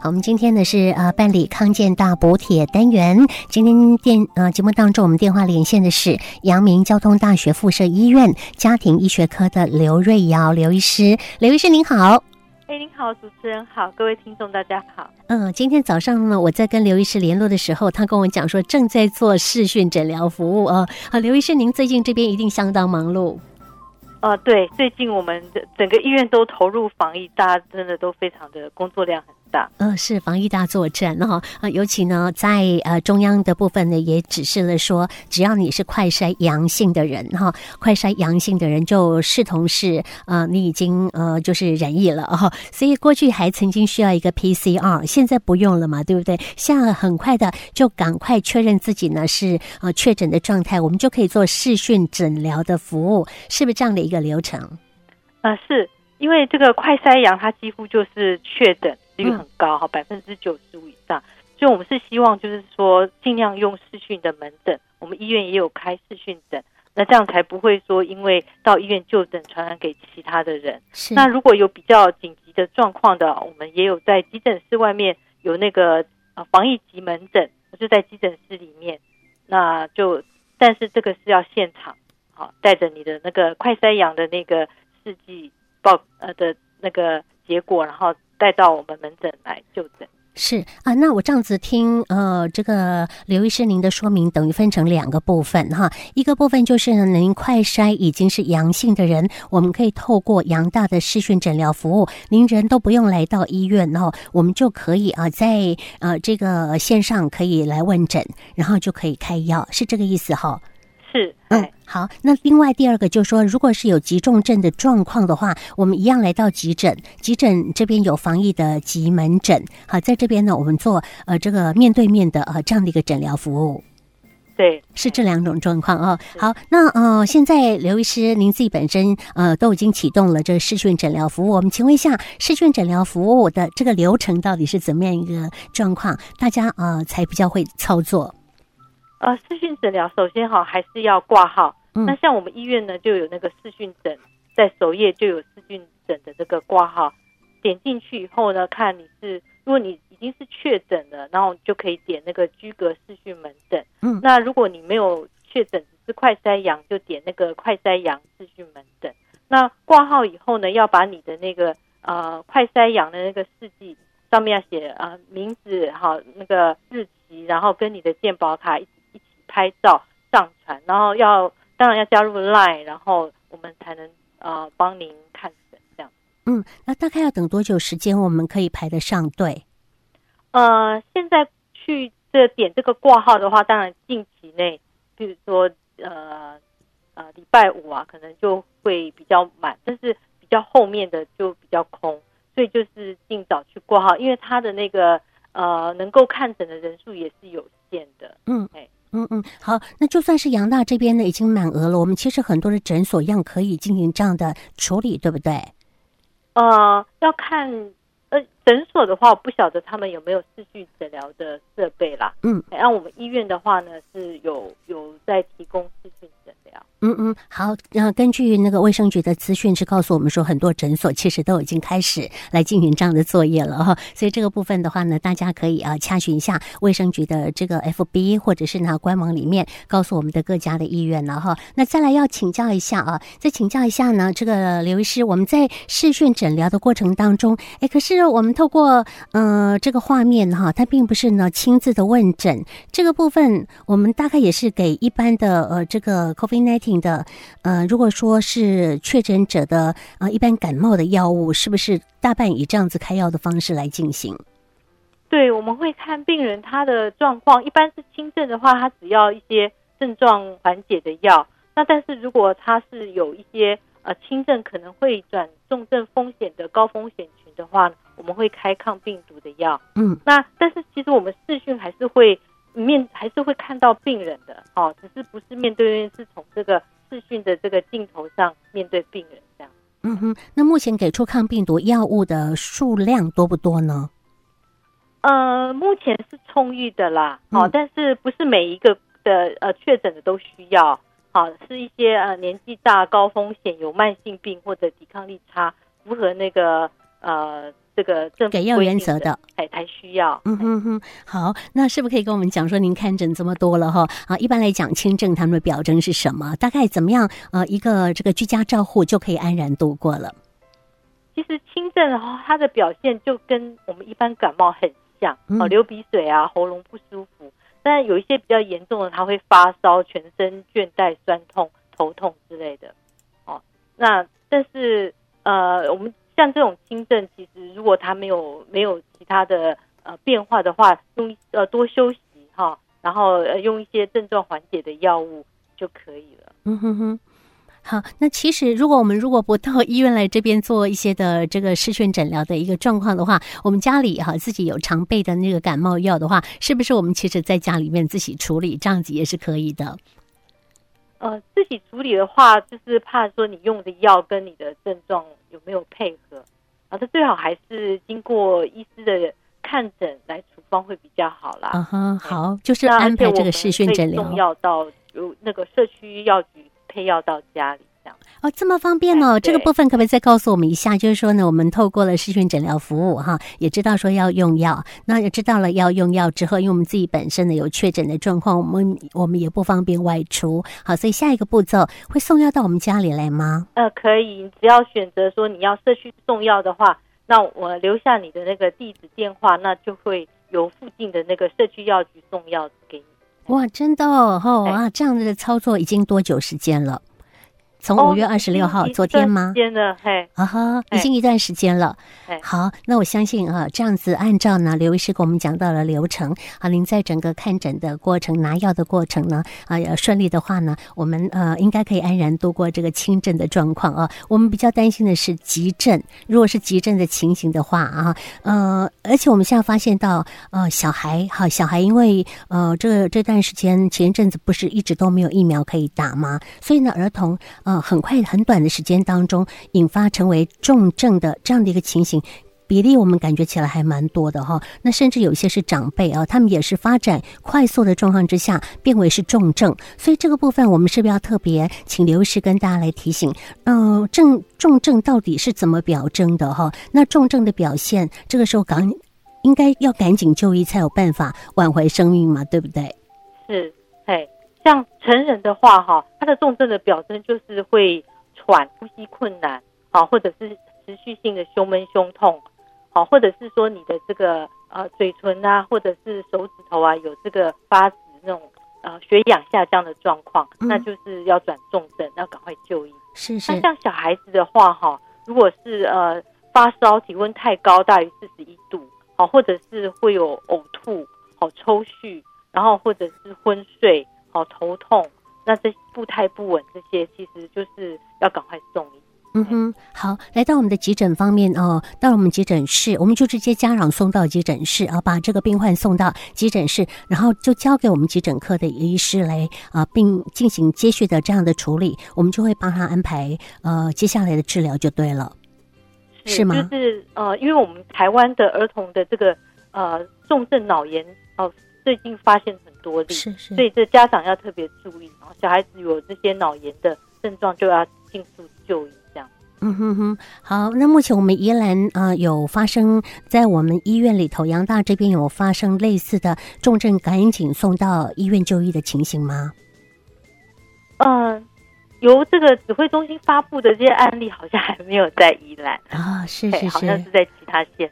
好，我们今天呢是呃办理康健大补铁单元。今天电呃节目当中，我们电话连线的是阳明交通大学附设医院家庭医学科的刘瑞瑶刘医师。刘医师您好，哎，您好，主持人好，各位听众大家好。嗯，今天早上呢，我在跟刘医师联络的时候，他跟我讲说正在做视讯诊疗服务啊。好，刘医师，您最近这边一定相当忙碌。呃，对，最近我们的整个医院都投入防疫，大家真的都非常的工作量很大。嗯、呃，是防疫大作战哈。呃，尤其呢，在呃中央的部分呢，也指示了说，只要你是快筛阳性的人哈，快筛阳性的人就视同是呃你已经呃就是染疫了哈。所以过去还曾经需要一个 PCR，现在不用了嘛，对不对？现在很快的就赶快确认自己呢是呃确诊的状态，我们就可以做视讯诊疗的服务，是不是这样的一个流程？啊、呃，是因为这个快筛阳，它几乎就是确诊率很高哈，百分之九十五以上。所以，我们是希望就是说，尽量用视讯的门诊，我们医院也有开视讯诊，那这样才不会说因为到医院就诊传染给其他的人。是。那如果有比较紧急的状况的，我们也有在急诊室外面有那个呃防疫急门诊，就在急诊室里面。那就，但是这个是要现场。好，带着你的那个快筛阳的那个试剂报呃的那个结果，然后带到我们门诊来就诊。是啊，那我这样子听呃，这个刘医师您的说明，等于分成两个部分哈。一个部分就是呢，您快筛已经是阳性的人，我们可以透过阳大的视讯诊疗服务，您人都不用来到医院，然后我们就可以啊，在呃这个线上可以来问诊，然后就可以开药，是这个意思哈。是，嗯，好。那另外第二个就是说，如果是有急重症的状况的话，我们一样来到急诊，急诊这边有防疫的急门诊。好，在这边呢，我们做呃这个面对面的呃这样的一个诊疗服务。对，是这两种状况哦。好，那呃现在刘医师您自己本身呃都已经启动了这个视讯诊疗服务，我们请问一下，视讯诊疗服务的这个流程到底是怎么样一个状况？大家呃才比较会操作。呃，视讯诊疗首先哈还是要挂号。嗯。那像我们医院呢，就有那个视讯诊，在首页就有视讯诊的这个挂号。点进去以后呢，看你是，如果你已经是确诊了，然后就可以点那个居隔视讯门诊。嗯。那如果你没有确诊，只是快筛阳，就点那个快筛阳视讯门诊。那挂号以后呢，要把你的那个呃快筛阳的那个试剂上面要写呃名字哈，那个日期，然后跟你的健保卡一。拍照上传，然后要当然要加入 Line，然后我们才能呃帮您看诊这样。嗯，那大概要等多久时间我们可以排得上队？呃，现在去这点这个挂号的话，当然近期内，比如说呃呃礼拜五啊，可能就会比较满，但是比较后面的就比较空，所以就是尽早去挂号，因为他的那个呃能够看诊的人数也是有限的。嗯，哎。嗯嗯，好，那就算是杨大这边呢已经满额了，我们其实很多的诊所一样可以进行这样的处理，对不对？呃，要看诊所的话，我不晓得他们有没有视讯诊疗的设备啦。嗯，按我们医院的话呢，是有有在提供视讯诊疗。嗯嗯，好，那根据那个卫生局的资讯是告诉我们说，很多诊所其实都已经开始来进行这样的作业了哈。所以这个部分的话呢，大家可以啊查询一下卫生局的这个 FB 或者是呢官网里面告诉我们的各家的医院了哈。那再来要请教一下啊，再请教一下呢，这个刘医师，我们在视讯诊疗的过程当中，哎，可是我们透过呃这个画面哈，它并不是呢亲自的问诊，这个部分我们大概也是给一般的呃这个 COVID-19。的呃，如果说是确诊者的呃一般感冒的药物，是不是大半以这样子开药的方式来进行？对，我们会看病人他的状况，一般是轻症的话，他只要一些症状缓解的药。那但是如果他是有一些呃轻症可能会转重症风险的高风险群的话，我们会开抗病毒的药。嗯，那但是其实我们视讯还是会。面还是会看到病人的哦，只是不是面对面，是从这个视讯的这个镜头上面对病人这样。嗯哼，那目前给出抗病毒药物的数量多不多呢？呃，目前是充裕的啦，哦，但是不是每一个的呃确诊的都需要，好，是一些呃年纪大、高风险、有慢性病或者抵抗力差、符合那个呃这个政府给药原则的，才才需要。嗯哼哼，好，那是不是可以跟我们讲说，您看诊这么多了哈？啊，一般来讲，轻症他们的表征是什么？大概怎么样？呃，一个这个居家照护就可以安然度过了。其实轻症的话，它的表现就跟我们一般感冒很像，哦，流鼻水啊，喉咙不舒服。但有一些比较严重的，他会发烧、全身倦怠、酸痛、头痛之类的。哦，那但是呃，我们。像这种轻症，其实如果他没有没有其他的呃变化的话，用呃多休息哈，然后呃用一些症状缓解的药物就可以了。嗯哼哼，好，那其实如果我们如果不到医院来这边做一些的这个视讯诊疗的一个状况的话，我们家里哈自己有常备的那个感冒药的话，是不是我们其实在家里面自己处理这样子也是可以的？呃，自己处理的话，就是怕说你用的药跟你的症状有没有配合，啊，这最好还是经过医师的看诊来处方会比较好啦。嗯哼，好，就是安排这个视讯诊疗，送药到有那个社区药局配药到家里。哦，这么方便哦！这个部分可不可以再告诉我们一下？就是说呢，我们透过了视讯诊疗服务哈，也知道说要用药，那也知道了要用药之后，因为我们自己本身呢有确诊的状况，我们我们也不方便外出，好，所以下一个步骤会送药到我们家里来吗？呃，可以，你只要选择说你要社区送药的话，那我留下你的那个地址电话，那就会由附近的那个社区药局送药给你。哇，真的哦，哦啊，这样子的操作已经多久时间了？从五月二十六号，哦、昨天吗？天的，嘿，啊哈，已经一段时间了。好，那我相信啊，这样子按照呢，刘医师给我们讲到了流程啊，您在整个看诊的过程、拿药的过程呢，啊，顺利的话呢，我们呃应该可以安然度过这个轻症的状况啊。我们比较担心的是急症，如果是急症的情形的话啊，呃，而且我们现在发现到，呃，小孩哈，小孩因为呃这这段时间前一阵子不是一直都没有疫苗可以打吗？所以呢，儿童很快很短的时间当中，引发成为重症的这样的一个情形，比例我们感觉起来还蛮多的哈。那甚至有些是长辈啊，他们也是发展快速的状况之下变为是重症。所以这个部分我们是不是要特别请刘医师跟大家来提醒？嗯、呃，症重症到底是怎么表征的哈？那重症的表现，这个时候赶应该要赶紧就医才有办法挽回生命嘛，对不对？是，嘿。像成人的话，哈，他的重症的表征就是会喘、呼吸困难，好，或者是持续性的胸闷、胸痛，好，或者是说你的这个呃嘴唇啊，或者是手指头啊有这个发紫那种呃血氧下降的状况，嗯、那就是要转重症，要赶快就医。是是。那像小孩子的话，哈，如果是呃发烧、体温太高，大于四十一度，好，或者是会有呕吐、好抽搐，然后或者是昏睡。哦，头痛，那这步态不稳，这些其实就是要赶快送医。嗯哼，好，来到我们的急诊方面哦，到了我们急诊室，我们就直接家长送到急诊室啊，把这个病患送到急诊室，然后就交给我们急诊科的医师来啊，并进行接续的这样的处理，我们就会帮他安排呃接下来的治疗就对了，是，是吗？就是呃，因为我们台湾的儿童的这个呃重症脑炎哦。最近发现很多例，是是，所以这家长要特别注意。然后小孩子有这些脑炎的症状，就要迅速就医。这样，嗯哼哼。好，那目前我们宜兰啊、呃，有发生在我们医院里头，阳大这边有发生类似的重症，赶紧送到医院就医的情形吗？嗯、呃，由这个指挥中心发布的这些案例，好像还没有在宜兰啊，是是是，好像是在其他县。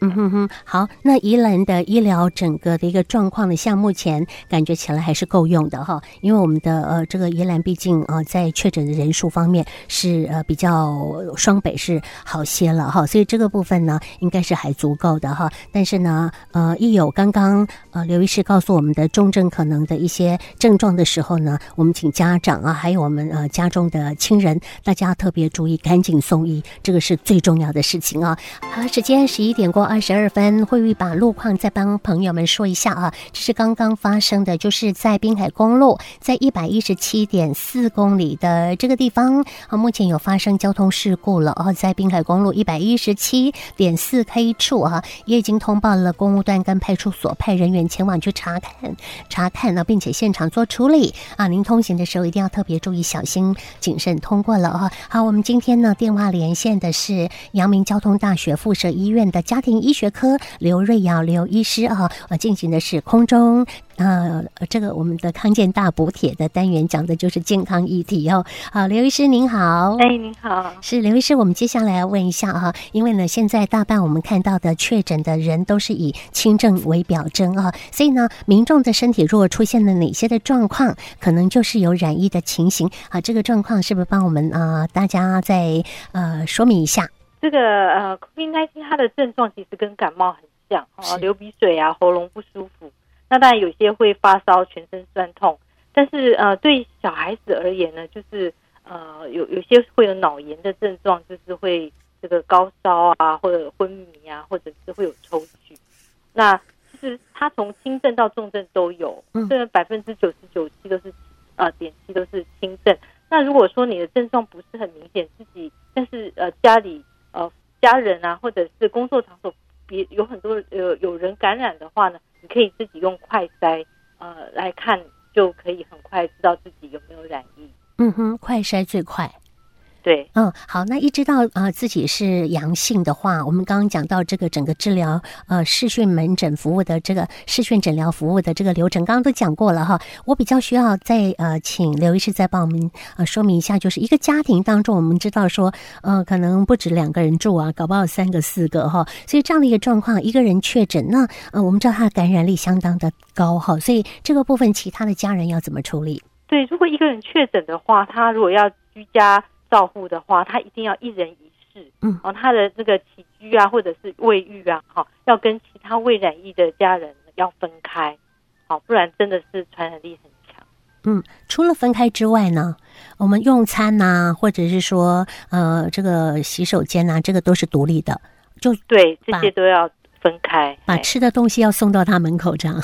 嗯哼哼，好，那宜兰的医疗整个的一个状况呢，像目前感觉起来还是够用的哈，因为我们的呃这个宜兰毕竟呃在确诊的人数方面是呃比较双北是好些了哈，所以这个部分呢应该是还足够的哈。但是呢呃一有刚刚呃刘医师告诉我们的重症可能的一些症状的时候呢，我们请家长啊还有我们呃家中的亲人，大家特别注意，赶紧送医，这个是最重要的事情啊。好，时间十一点过。二十二分，慧玉把路况再帮朋友们说一下啊。这是刚刚发生的，就是在滨海公路在一百一十七点四公里的这个地方啊，目前有发生交通事故了哦，在滨海公路一百一十七点四 K 处啊，也已经通报了公务段跟派出所派人员前往去查看查看呢，并且现场做处理啊。您通行的时候一定要特别注意，小心谨慎通过了啊。好，我们今天呢电话连线的是阳明交通大学附设医院的家庭医学科刘瑞瑶刘医师啊，呃，进行的是空中呃，这个我们的康健大补帖的单元，讲的就是健康议题哦。好，刘医师您好，哎，您好，是刘医师，我们接下来要问一下啊，因为呢，现在大半我们看到的确诊的人都是以轻症为表征啊，所以呢，民众的身体如果出现了哪些的状况，可能就是有染疫的情形啊。这个状况是不是帮我们啊大家再呃说明一下？这个呃，COVID-19 它的症状其实跟感冒很像啊，流鼻水啊，喉咙不舒服。那当然有些会发烧、全身酸痛，但是呃，对小孩子而言呢，就是呃，有有些会有脑炎的症状，就是会这个高烧啊，或者昏迷啊，或者是会有抽搐。那其实它从轻症到重症都有，虽然百分之九十九七都是呃点七都是轻症。那如果说你的症状不是很明显，自己但是呃家里呃家人啊，或者是工作场所别有很多呃有人感染的话呢，你可以自己用快筛呃来看，就可以很快知道自己有没有染疫。嗯哼，快筛最快。对，嗯，好，那一知道呃自己是阳性的话，我们刚刚讲到这个整个治疗呃视讯门诊服务的这个视讯诊疗服务的这个流程，刚刚都讲过了哈。我比较需要再呃请刘医师再帮我们呃说明一下，就是一个家庭当中，我们知道说呃可能不止两个人住啊，搞不好三个四个哈，所以这样的一个状况，一个人确诊，那呃我们知道他的感染力相当的高哈，所以这个部分其他的家人要怎么处理？对，如果一个人确诊的话，他如果要居家。照护的话，他一定要一人一室，嗯，然后他的这个起居啊，或者是卫浴啊，哈，要跟其他未染疫的家人要分开，好，不然真的是传染力很强。嗯，除了分开之外呢，我们用餐呐、啊，或者是说呃，这个洗手间啊，这个都是独立的，就对，这些都要分开，把吃的东西要送到他门口这样。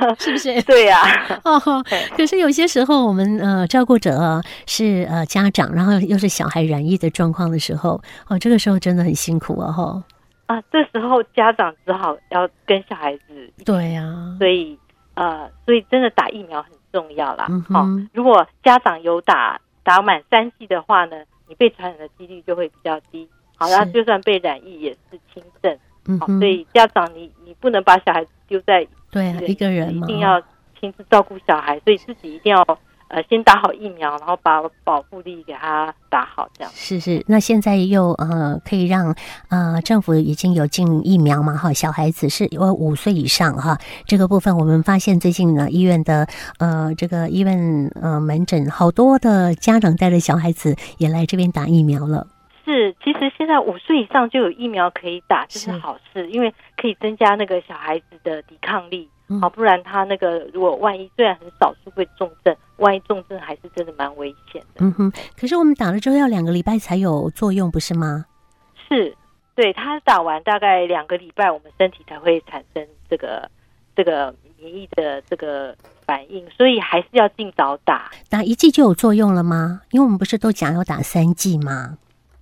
是不是？对呀、啊。哦，可是有些时候我们呃照顾者是呃家长，然后又是小孩染疫的状况的时候，哦，这个时候真的很辛苦啊！哈啊，这时候家长只好要跟小孩子。对呀、啊。所以呃，所以真的打疫苗很重要啦。嗯好、哦，如果家长有打打满三剂的话呢，你被传染的几率就会比较低。好，那就算被染疫也是轻症。嗯，所以家长你你不能把小孩子丢在。对啊，一个人嘛，一定要亲自照顾小孩，所以自己一定要呃先打好疫苗，然后把保护力给他打好，这样。是是，那现在又呃可以让呃政府已经有进疫苗嘛哈，小孩子是有五岁以上哈，这个部分我们发现最近呢医院的呃这个医院呃门诊好多的家长带着小孩子也来这边打疫苗了。是，其实现在五岁以上就有疫苗可以打，这是好事，因为可以增加那个小孩子的抵抗力。好，不然他那个如果万一虽然很少数会重症，万一重症还是真的蛮危险的。嗯哼，可是我们打了之后要两个礼拜才有作用，不是吗？是，对，他打完大概两个礼拜，我们身体才会产生这个这个免疫的这个反应，所以还是要尽早打。打一剂就有作用了吗？因为我们不是都讲要打三剂吗？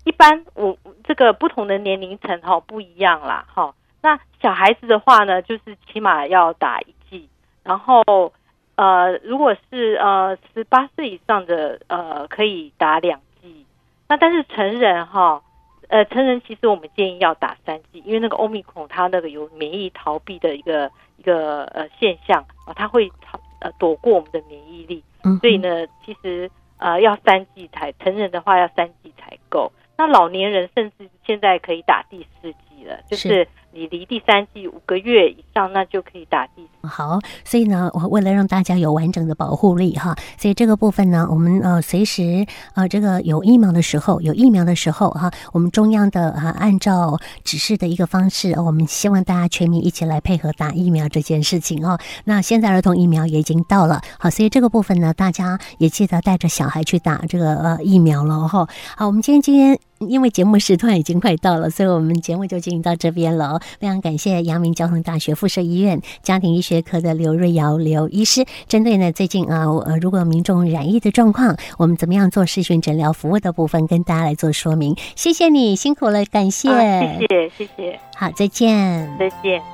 一般我这个不同的年龄层哈不一样啦哈。那小孩子的话呢，就是起码要打一剂，然后呃，如果是呃十八岁以上的呃可以打两剂。那但是成人哈呃成人其实我们建议要打三剂，因为那个欧米孔它那个有免疫逃避的一个一个呃现象啊，它会逃呃躲过我们的免疫力，所以呢其实呃要三剂才成人的话要三剂才够。那老年人甚至现在可以打第四针就是你离第三剂五个月以上，那就可以打第。好，所以呢，我为了让大家有完整的保护力哈，所以这个部分呢，我们呃随时呃这个有疫苗的时候，有疫苗的时候哈，我们中央的啊按照指示的一个方式，我们希望大家全民一起来配合打疫苗这件事情哦。那现在儿童疫苗也已经到了，好，所以这个部分呢，大家也记得带着小孩去打这个呃疫苗了哈。好，我们今天今天。因为节目时段已经快到了，所以我们节目就进行到这边了。非常感谢阳明交通大学附设医院家庭医学科的刘瑞瑶刘医师，针对呢最近啊呃如果民众染疫的状况，我们怎么样做视讯诊疗服务的部分，跟大家来做说明。谢谢你辛苦了，感谢，啊、谢谢谢谢，好，再见，再见。